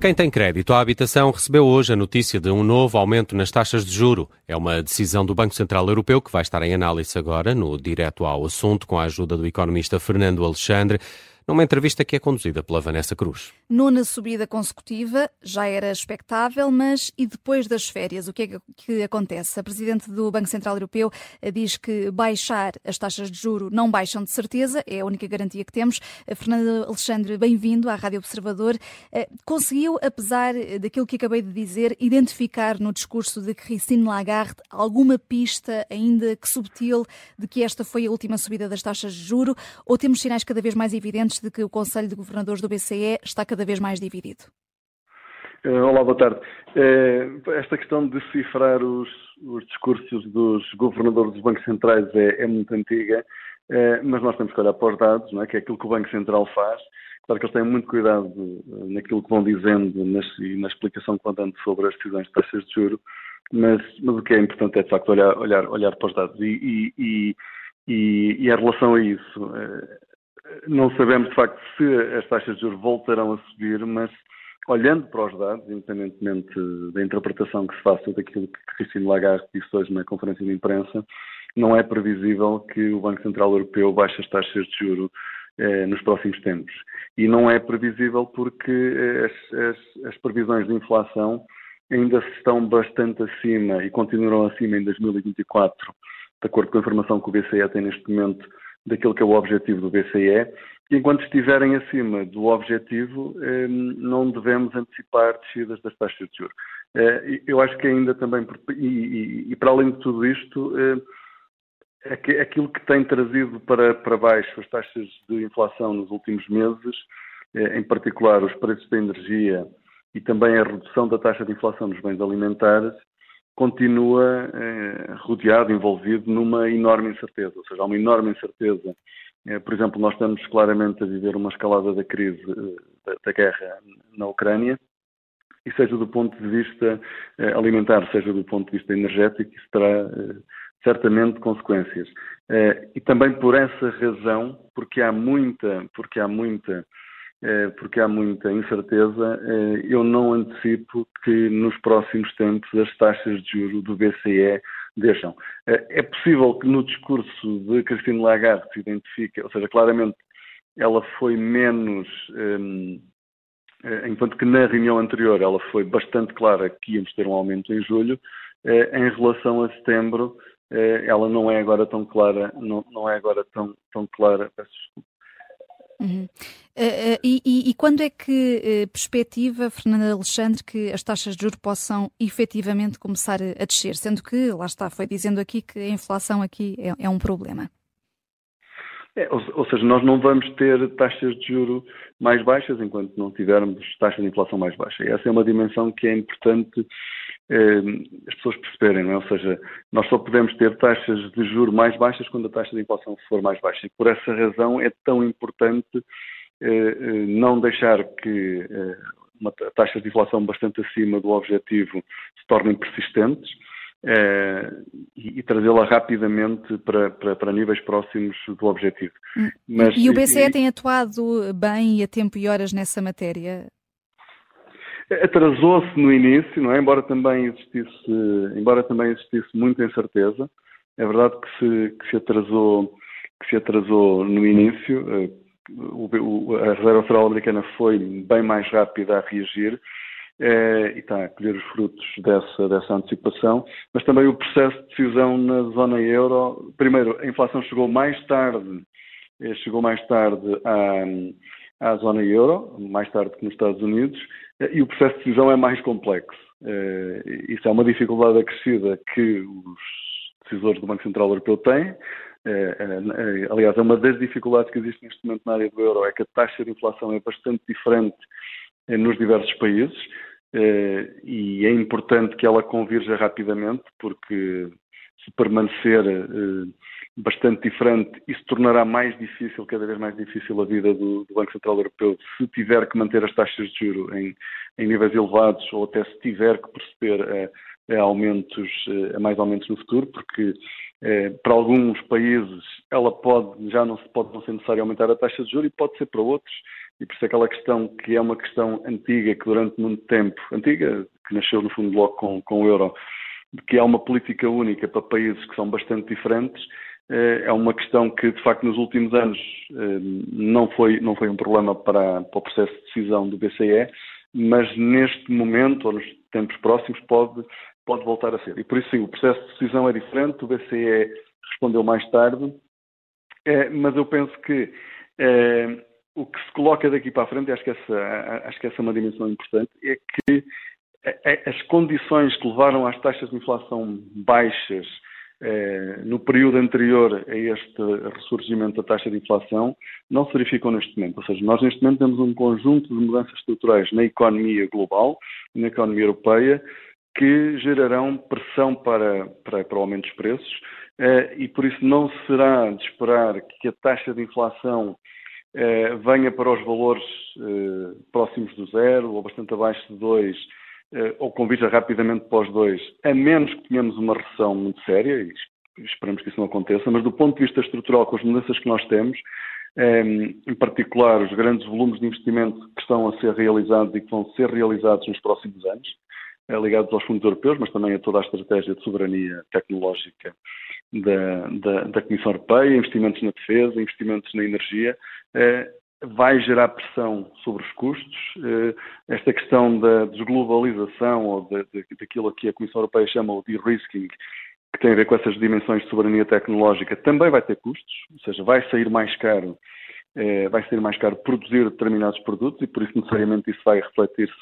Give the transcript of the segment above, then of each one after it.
Quem tem crédito à habitação recebeu hoje a notícia de um novo aumento nas taxas de juro. É uma decisão do Banco Central Europeu que vai estar em análise agora, no direto ao assunto, com a ajuda do economista Fernando Alexandre numa entrevista que é conduzida pela Vanessa Cruz. Nona subida consecutiva, já era expectável, mas e depois das férias, o que é que acontece? A Presidente do Banco Central Europeu eh, diz que baixar as taxas de juro não baixam de certeza, é a única garantia que temos. Eh, Fernando Alexandre, bem-vindo à Rádio Observador. Eh, conseguiu, apesar daquilo que acabei de dizer, identificar no discurso de Christine Lagarde alguma pista, ainda que subtil, de que esta foi a última subida das taxas de juro, ou temos sinais cada vez mais evidentes de que o Conselho de Governadores do BCE está cada vez mais dividido? Eh, olá, boa tarde. Eh, esta questão de decifrar os, os discursos dos governadores dos bancos centrais é, é, muito antiga, eh, mas nós temos que olhar para os dados, não é? que é aquilo que o Banco Central faz. Claro que eles têm muito cuidado naquilo que vão dizendo e na explicação que vão dando sobre as decisões de taxas de juros, mas, mas, o que é importante é, de facto, olhar, olhar, olhar para os dados. E, e, e, e em relação a isso, não sabemos, de facto, se as taxas de juros voltarão a subir, mas olhando para os dados, independentemente da interpretação que se faça daquilo que Cristina Lagarde disse hoje na conferência de imprensa, não é previsível que o Banco Central Europeu baixe as taxas de juros eh, nos próximos tempos. E não é previsível porque eh, as, as, as, previsões de inflação ainda estão bastante acima e continuarão acima em 2024, de acordo com a informação que o BCE tem neste momento daquilo que é o objetivo do BCE, enquanto estiverem acima do objetivo, eh, não devemos antecipar descidas das taxas de juros. Eh, eu acho que ainda também, e, para além de tudo isto, eh, aquilo que tem trazido para, para baixo as taxas de inflação nos últimos meses, em particular os preços da energia e também a redução da taxa de inflação nos bens alimentares, continua eh, rodeado, envolvido numa enorme incerteza. Ou seja, há uma enorme incerteza. Eh, por exemplo, nós estamos claramente a viver uma escalada da crise eh, da, da, guerra na Ucrânia, e seja do ponto de vista eh, alimentar, seja do ponto de vista energético, isso terá eh, certamente consequências. Eh, e também por essa razão, porque há muita, porque há muita porque há muita incerteza, eh, eu não antecipo que nos próximos tempos as taxas de juros do BCE deixam. Eh, é possível que no discurso de Cristina Lagarde se identifique, ou seja, claramente ela foi menos, enquanto que na reunião anterior ela foi bastante clara que íamos ter um aumento em julho, em relação a setembro, ela não é agora tão clara, não, não é agora tão, tão clara, peço desculpa, Uhum. Uh, uh, e, e, quando é que uh, perspectiva, Fernanda Alexandre, que as taxas de juros possam efetivamente começar a, descer? Sendo que, lá está, foi dizendo aqui que a inflação aqui é, é um problema. É, ou, ou, seja, nós não vamos ter taxas de juro mais baixas enquanto não tivermos taxas de inflação mais baixas. essa é uma dimensão que é importante as pessoas perceberem, não é? ou seja, nós só podemos ter taxas de juro mais baixas quando a taxa de inflação for mais baixa. E por essa razão é tão importante eh, eh não deixar que eh, uma taxa de inflação bastante acima do objetivo se tornem persistentes eh, e, e trazê-la rapidamente para, para, para, níveis próximos do objetivo. Hum. Mas, e o BCE e, tem atuado bem e a tempo e horas nessa matéria? Atrasou-se no início, não é? Embora também existisse, embora também existisse muita incerteza. É verdade que se, que se atrasou, que se atrasou no início. Eh, o, a Reserva Federal Americana foi bem mais rápida a reagir eh, e está a colher os frutos dessa, dessa antecipação, mas também o processo de decisão na zona euro. Primeiro, a inflação chegou mais tarde, eh, chegou mais tarde à, à zona euro, mais tarde que nos Estados Unidos, e o processo de decisão é mais complexo. Eh, isso é uma dificuldade acrescida que os decisores do Banco Central Europeu têm. Eh, aliás, é uma das dificuldades que existe neste momento na área do euro, é que a taxa de inflação é bastante diferente nos diversos países e é importante que ela convirja rapidamente, porque se permanecer bastante diferente, isso tornará mais difícil, cada vez mais difícil a vida do, do Banco Central Europeu se tiver que manter as taxas de juro em, em níveis elevados ou até se tiver que proceder a, a aumentos, a mais aumentos no futuro, porque eh, para alguns países ela pode, já não, pode não ser necessário aumentar a taxa de juro e pode ser para outros. E por isso aquela questão que é uma questão antiga, que durante muito tempo, antiga, que nasceu no fundo logo com, com o euro, que há uma política única para países que são bastante diferentes, eh, é uma questão que, de facto, nos últimos anos eh, não foi, não foi um problema para, para o processo de decisão do BCE, mas neste momento, ou nos tempos próximos, pode, pode voltar a ser. E por isso, sim, o processo de decisão é diferente, o BCE respondeu mais tarde, é, mas eu penso que é, o que se coloca daqui para a frente, acho que essa, acho que essa é uma dimensão importante, é que as condições que levaram às taxas de inflação baixas eh, no período anterior a este ressurgimento da taxa de inflação não se verificam neste momento. Ou seja, nós neste momento temos um conjunto de mudanças estruturais na economia global na economia europeia que gerarão pressão para, para, para o aumento dos preços eh, e por isso não será de esperar que a taxa de inflação eh, venha para os valores próximos do zero ou bastante abaixo de dois eh, ou convija rapidamente para os dois, a menos que tenhamos uma recessão muito séria, e esperamos que isso não aconteça, mas do ponto de vista estrutural, com as mudanças que nós temos, eh, em particular os grandes volumes de investimento que estão a ser realizados e que vão ser realizados nos próximos anos, eh, ligados aos fundos europeus, mas também a toda a estratégia de soberania tecnológica da, da, da Comissão Europeia, investimentos na defesa, investimentos na energia, vai gerar pressão sobre os custos. Eh, esta questão da desglobalização ou de, de, daquilo que a Comissão Europeia chama o de-risking, que tem a ver com essas dimensões de soberania tecnológica, também vai ter custos, ou seja, vai sair mais caro, eh, vai ser mais caro produzir determinados produtos e por isso necessariamente isso vai refletir-se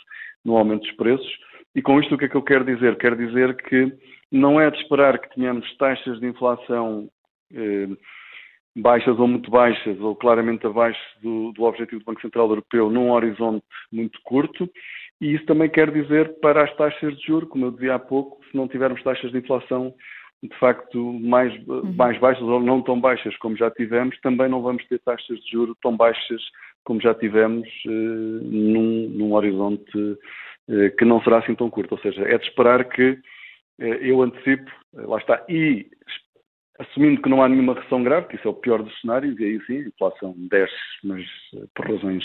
no aumento dos preços. E com isto o que é que eu quero dizer? Quero dizer que não é de esperar que tenhamos taxas de inflação eh, baixas ou muito baixas, ou claramente abaixo do, do, objetivo do Banco Central Europeu num horizonte muito curto, e isso também quer dizer para as taxas de juros, como eu dizia há pouco, se não tivermos taxas de inflação de facto mais, uhum. mais baixas ou não tão baixas como já tivemos, também não vamos ter taxas de juros tão baixas como já tivemos eh, num, num, horizonte eh, que não será assim tão curto. Ou seja, é de esperar que eh, eu antecipo, lá está, e assumindo que não há nenhuma recessão grave, que isso é o pior dos cenários, e aí sim, a inflação desce, mas eh, por razões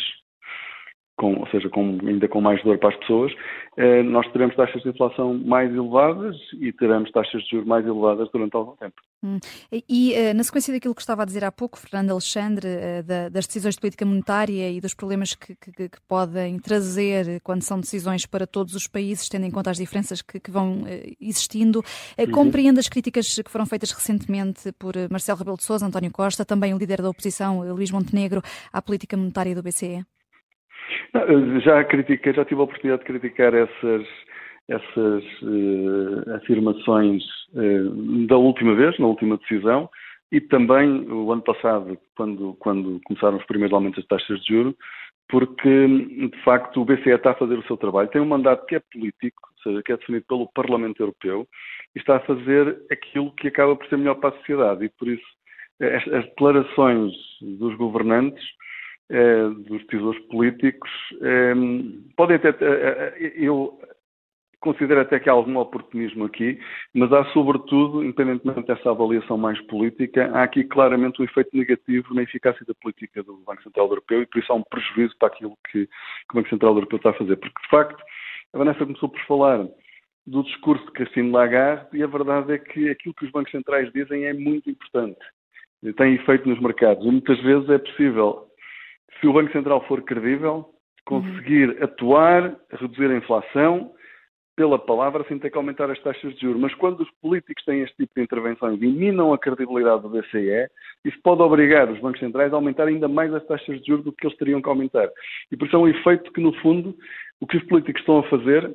com, ou seja, com, ainda com mais dor para as pessoas, eh, nós teremos taxas de inflação mais elevadas e teremos taxas de juros mais elevadas durante algum tempo. Hum. E eh, na sequência daquilo que estava a dizer há pouco, Fernando Alexandre, eh, da, das decisões de política monetária e dos problemas que, que, que, podem trazer quando são decisões para todos os países, tendo em conta as diferenças que, que vão eh, existindo, uhum. compreende as críticas que foram feitas recentemente por Marcelo Rebelo de Sousa, António Costa, também o líder da oposição, Luís Montenegro, à política monetária do BCE? Já critiquei, já tive a oportunidade de criticar essas, essas uh, afirmações uh, da última vez, na última decisão, e também o ano passado, quando, quando começaram os primeiros aumentos das taxas de juros, porque, de facto, o BCE está a fazer o seu trabalho. Tem um mandato que é político, ou seja, que é definido pelo Parlamento Europeu, e está a fazer aquilo que acaba por ser melhor para a sociedade. E, por isso, as, as declarações dos governantes eh, dos tesouros políticos, eh, podem até, eh, eu considero até que há algum oportunismo aqui, mas há sobretudo, independentemente dessa avaliação mais política, há aqui claramente um efeito negativo na eficácia da política do Banco Central Europeu e por isso há um prejuízo para aquilo que, que o Banco Central Europeu está a fazer. Porque, de facto, a Vanessa começou por falar do discurso de Christine Lagarde e a verdade é que aquilo que os bancos centrais dizem é muito importante. Tem efeito nos mercados e muitas vezes é possível se o Banco Central for credível, conseguir uhum. atuar, reduzir a inflação, pela palavra, sem ter que aumentar as taxas de juros. Mas quando os políticos têm este tipo de intervenções e minam a credibilidade do BCE, isso pode obrigar os bancos centrais a aumentar ainda mais as taxas de juros do que eles teriam que aumentar. E por isso é um efeito que, no fundo, o que os políticos estão a fazer,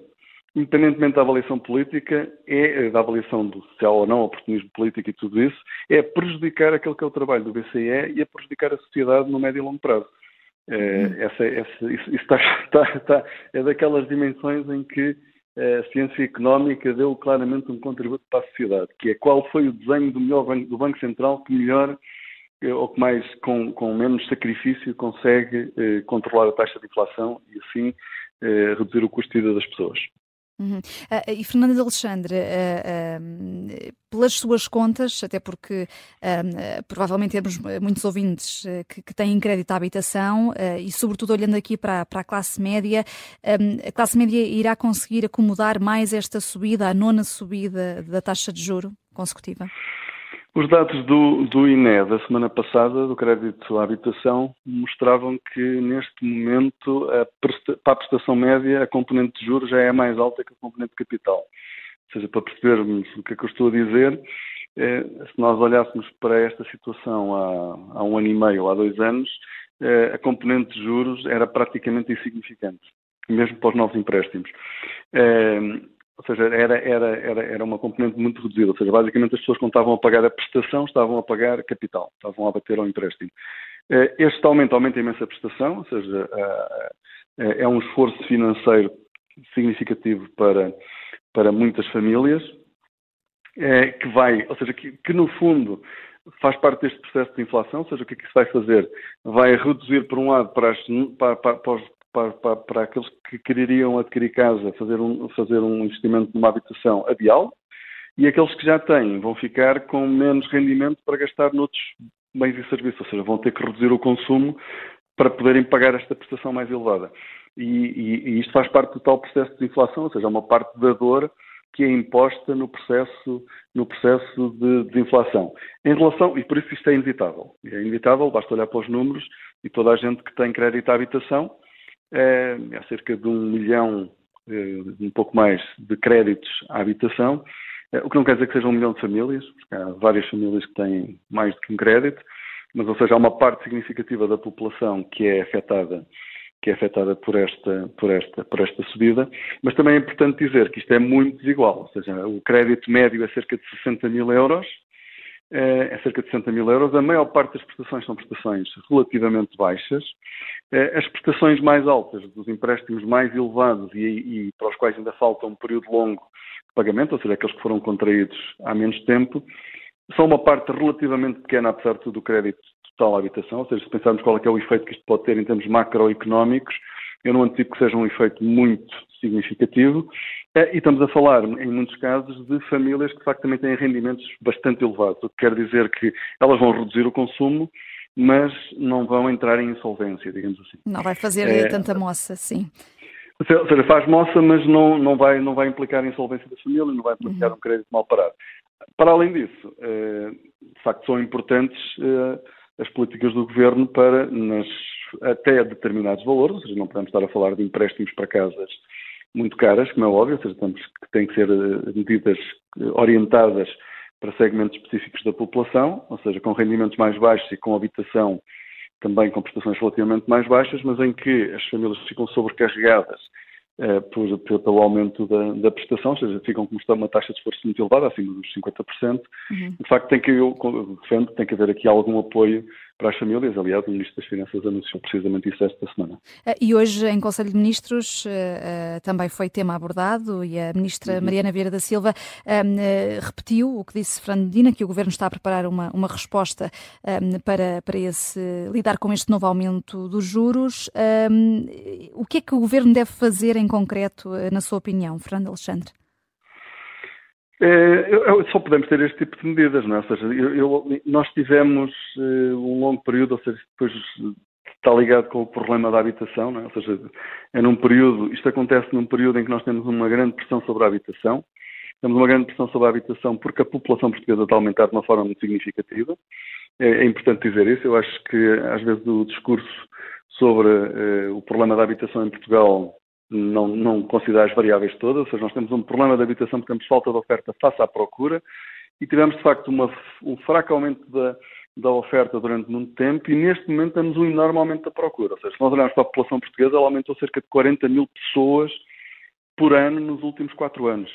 independentemente da avaliação política, é da avaliação do social ou não, oportunismo político e tudo isso, é prejudicar aquele que é o trabalho do BCE e é prejudicar a sociedade no médio e longo prazo. É, essa, essa, isso, está, está, está, é daquelas dimensões em que a ciência económica deu claramente um contributo para a sociedade, que é qual foi o desenho do melhor banco, do Banco Central que melhor eh, ou que mais com, com menos sacrifício consegue controlar a taxa de inflação e assim reduzir o custo de vida das pessoas. Uhum. Uh, e Fernanda de Alexandre, uh, uh, pelas suas contas, até porque provavelmente temos muitos ouvintes que, que, têm crédito à habitação e, sobretudo, olhando aqui para, para a classe média, a classe média irá conseguir acomodar mais esta subida, a nona subida da taxa de juro consecutiva? Os dados do, do INE da semana passada, do crédito à habitação, mostravam que neste momento a presta, para a prestação média a componente de juros já é mais alta que a componente de capital. Ou seja, para percebermos o que é que eu estou a dizer, eh, se nós olhássemos para esta situação há, há, um ano e meio há dois anos, eh, a componente de juros era praticamente insignificante, mesmo para os novos empréstimos. Eh, ou seja, era, era, era, era uma componente muito reduzida. Ou seja, basicamente as pessoas quando estavam a pagar a prestação estavam a pagar capital, estavam a bater ao empréstimo. Eh, este aumento aumenta imensa a prestação, ou seja, eh, eh, é um esforço financeiro significativo para, para muitas famílias, que vai, ou seja, que, que no fundo faz parte deste processo de inflação, ou seja, o que é que isso vai fazer? Vai reduzir, por um lado, para, as, para, para, para, os, para, para, para aqueles que quereriam adquirir casa, fazer um, fazer um investimento numa habitação adial, e aqueles que já têm vão ficar com menos rendimento para gastar noutros bens e serviços, ou seja, vão ter que reduzir o consumo para poderem pagar esta prestação mais elevada. E, e, e isto faz parte do tal processo de inflação, ou seja, é uma parte da dor que é imposta no processo, no processo de, de inflação. Em relação, e por isso isto é inevitável. É inevitável, basta olhar para os números e toda a gente que tem crédito à habitação há cerca de um milhão, eh, um pouco mais, de créditos à habitação, eh, o que não quer dizer que seja um milhão de famílias, porque há várias famílias que têm mais do que um crédito, mas, ou seja, há uma parte significativa da população que é afetada que é afetada por esta, por, esta, por esta subida, mas também é importante dizer que isto é muito desigual, ou seja, o crédito médio é cerca de 60 mil euros, é, é cerca de 60 mil euros. A maior parte das prestações são prestações relativamente baixas. É, as prestações mais altas, dos empréstimos mais elevados e, e para os quais ainda falta um período longo de pagamento, ou seja, aqueles que foram contraídos há menos tempo, são uma parte relativamente pequena, apesar de tudo, do crédito total à habitação. Ou seja, se pensarmos qual é, é o efeito que isto pode ter em termos macroeconómicos, eu não antecipo que seja um efeito muito significativo. É, e estamos a falar, em muitos casos, de famílias que de facto também têm rendimentos bastante elevados, o que quer dizer que elas vão reduzir o consumo, mas não vão entrar em insolvência, digamos assim. Não vai fazer é, tanta moça, sim. Ou seja, faz moça, mas não, não, vai, não vai implicar insolvência da família, não vai implicar uhum. um crédito mal parado. Para além disso, é, de facto, são importantes é, as políticas do governo para, nas, até determinados valores, ou seja, não podemos estar a falar de empréstimos para casas muito caras, como é óbvio, ou seja, temos que têm que ser eh, medidas orientadas para segmentos específicos da população, ou seja, com rendimentos mais baixos e com habitação também com prestações relativamente mais baixas, mas em que as famílias ficam sobrecarregadas eh, por, pelo aumento da, da, prestação, ou seja, ficam com uma taxa de esforço muito elevada, acima dos 50%. Uhum. De facto, tem que, eu defendo, tem que haver aqui algum apoio para as famílias. Aliás, o Ministro das Finanças anunciou precisamente isso esta semana. Eh, e hoje, em Conselho de Ministros, uh, também foi tema abordado e a Ministra uhum. Mariana Vieira da Silva uh, repetiu o que disse Fernandina, que o Governo está a preparar uma, uma resposta para, para esse, lidar com este novo aumento dos juros. o que é que o Governo deve fazer em concreto, na sua opinião, Fernando Alexandre? É, só podemos ter este tipo de medidas, não é? Ou seja, eu, eu, nós tivemos uh, um longo período, ou seja, depois está ligado com o problema da habitação, não é? Ou seja, é num período, isto acontece num período em que nós temos uma grande pressão sobre a habitação, temos uma grande pressão sobre a habitação porque a população portuguesa está a aumentar de uma forma muito significativa. É, é importante dizer isso. Eu acho que às vezes o discurso sobre o problema da habitação em Portugal não, não as variáveis todas, ou seja, nós temos um problema de habitação porque temos falta de oferta face à procura e tivemos, de facto, uma, um fraco aumento da, da oferta durante muito tempo e neste momento temos um enorme aumento da procura. Ou seja, se nós olharmos para a população portuguesa, ela aumentou cerca de 40 mil pessoas por ano nos últimos quatro anos.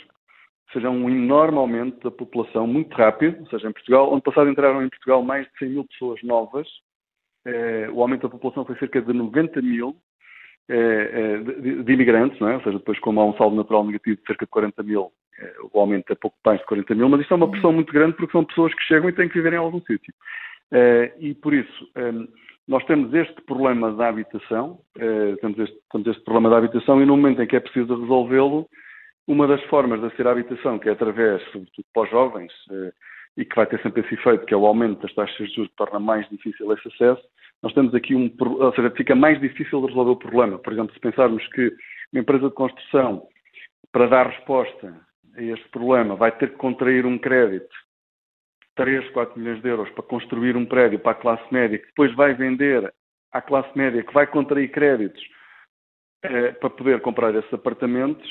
Ou seja, um enorme aumento da população, muito rápido. Ou seja, em Portugal, ano passado entraram em Portugal mais de 100 mil pessoas novas. Eh, o aumento da população foi cerca de 90 mil é, é, de, de, imigrantes, não é? ou seja, depois como há um saldo natural negativo de cerca de 40 mil, é, o aumento é pouco mais de 40 mil, mas isto é uma pressão muito grande porque são pessoas que chegam e têm que viver em algum sítio. E por isso, nós temos este problema da habitação, temos este, temos este problema da habitação e no momento em que é preciso resolvê-lo, uma das formas de aceder à habitação, que é através, sobretudo para os jovens, e que vai ter sempre esse efeito, que é o aumento das taxas de juros que torna mais difícil esse acesso, nós temos aqui um, ou seja, fica mais difícil de resolver o problema. Por exemplo, se pensarmos que uma empresa de construção, para dar resposta a este problema, vai ter que contrair um crédito 3, 4 milhões de euros para construir um prédio para a classe média, que depois vai vender à classe média, que vai contrair créditos eh, para poder comprar esses apartamentos,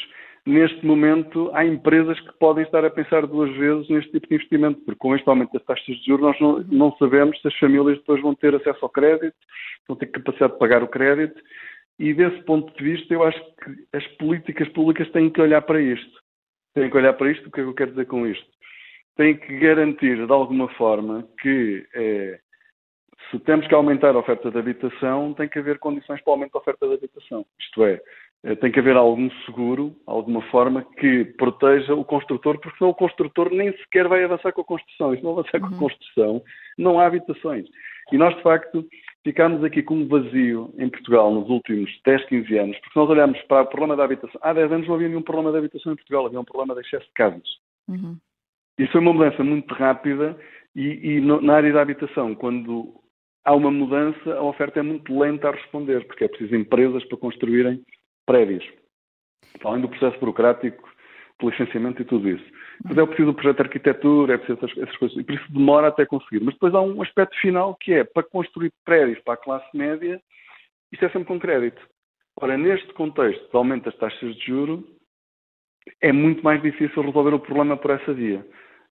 neste momento há empresas que podem estar a pensar duas vezes neste tipo de investimento, porque com este aumento das taxas de juros nós não, não sabemos se as famílias depois vão ter acesso ao crédito, vão ter capacidade de pagar o crédito, e desse ponto de vista eu acho que as políticas públicas têm que olhar para isto. Têm que olhar para isto, o que é que eu quero dizer com isto? Têm que garantir de alguma forma que eh, se temos que aumentar a oferta de habitação, tem que haver condições para o aumento da oferta de habitação. Isto é, tem que haver algum seguro, alguma forma que proteja o construtor, porque senão o construtor nem sequer vai avançar com a construção. E se não avançar uhum. com a uhum. construção, não há habitações. E nós, de facto, ficámos aqui com um vazio em Portugal nos últimos 10, 15 anos, porque nós olhamos para o problema da habitação. Há 10 anos não havia nenhum problema de habitação em Portugal, havia um problema de excesso de casas. Uhum. Isso foi uma mudança muito rápida e, e no, na área da habitação, quando há uma mudança, a oferta é muito lenta a responder, porque é preciso empresas para construírem prédios. Além do processo burocrático de licenciamento e tudo isso. Mas é preciso o projeto de arquitetura, é preciso essas, essas, coisas, e por isso demora até conseguir. Mas depois há um aspecto final que é, para construir prédios para a classe média, isto é sempre com crédito. Ora, neste contexto de aumento das taxas de juro, é muito mais difícil resolver o problema por essa via.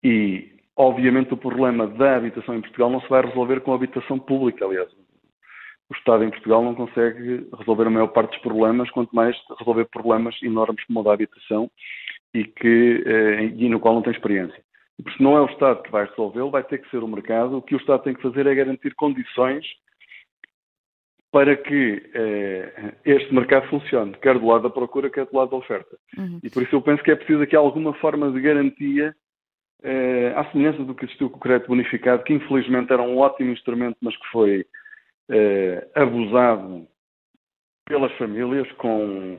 E Obviamente, o problema da habitação em Portugal não se vai resolver com a habitação pública, aliás. O Estado em Portugal não consegue resolver a maior parte dos problemas, quanto mais resolver problemas enormes como o da habitação e, que, eh, e no qual não tem experiência. E por isso não é o Estado que vai resolvê-lo, vai ter que ser o mercado. O que o Estado tem que fazer é garantir condições para que eh, este mercado funcione, quer do lado da procura, quer do lado da oferta. Uhum. E por isso eu penso que é preciso aqui alguma forma de garantia eh, à semelhança do que existiu com o crédito bonificado, que infelizmente era um ótimo instrumento, mas que foi eh, abusado pelas famílias, com,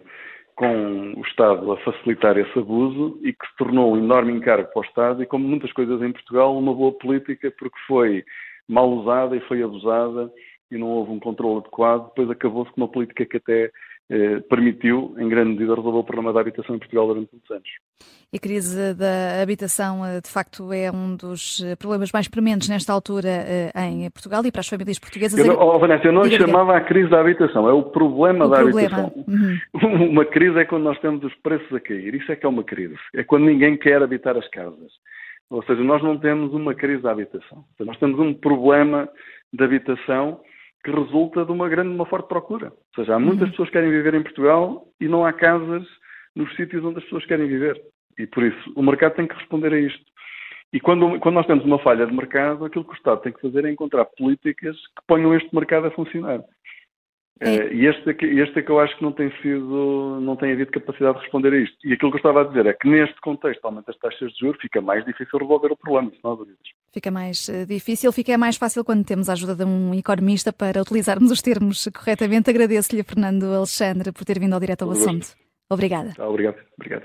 com o Estado a facilitar esse abuso e que se tornou um enorme encargo para o Estado e, como muitas coisas em Portugal, uma boa política porque foi mal usada e foi abusada e não houve um controle adequado. Depois acabou-se com uma política que até eh, permitiu, em grande medida, resolver o problema da habitação em Portugal durante muitos anos. A crise da habitação, eh, de facto, é um dos eh, problemas mais prementes nesta altura em Portugal e para as famílias portuguesas. Eu, oh, Vanessa, eu não Diga chamava a crise da habitação, é o problema o da problema. habitação. Uhum. Uma crise é quando nós temos os preços a cair, isso é que é uma crise. É quando ninguém quer habitar as casas. Ou seja, nós não temos uma crise da habitação. Nós temos um problema de habitação que resulta de uma grande, uma forte procura. Ou seja, há muitas uhum. pessoas que querem viver em Portugal e não há casas nos sítios onde as pessoas querem viver. E por isso o mercado tem que responder a isto. E quando, quando nós temos uma falha de mercado, aquilo que o Estado tem que fazer é encontrar políticas que ponham este mercado a funcionar. É. e este, é este é que eu acho que não tem sido, não tem havido capacidade de responder a isto. E aquilo que eu estava a dizer é que neste contexto, aumento das taxas de juros, fica mais difícil resolver o problema, se não há dúvidas. Fica mais uh, difícil, fica mais fácil quando temos a ajuda de um economista para utilizarmos os termos corretamente. Agradeço-lhe, Fernando Alexandre, por ter vindo ao direto ao assunto. Obrigada. obrigado. Obrigado.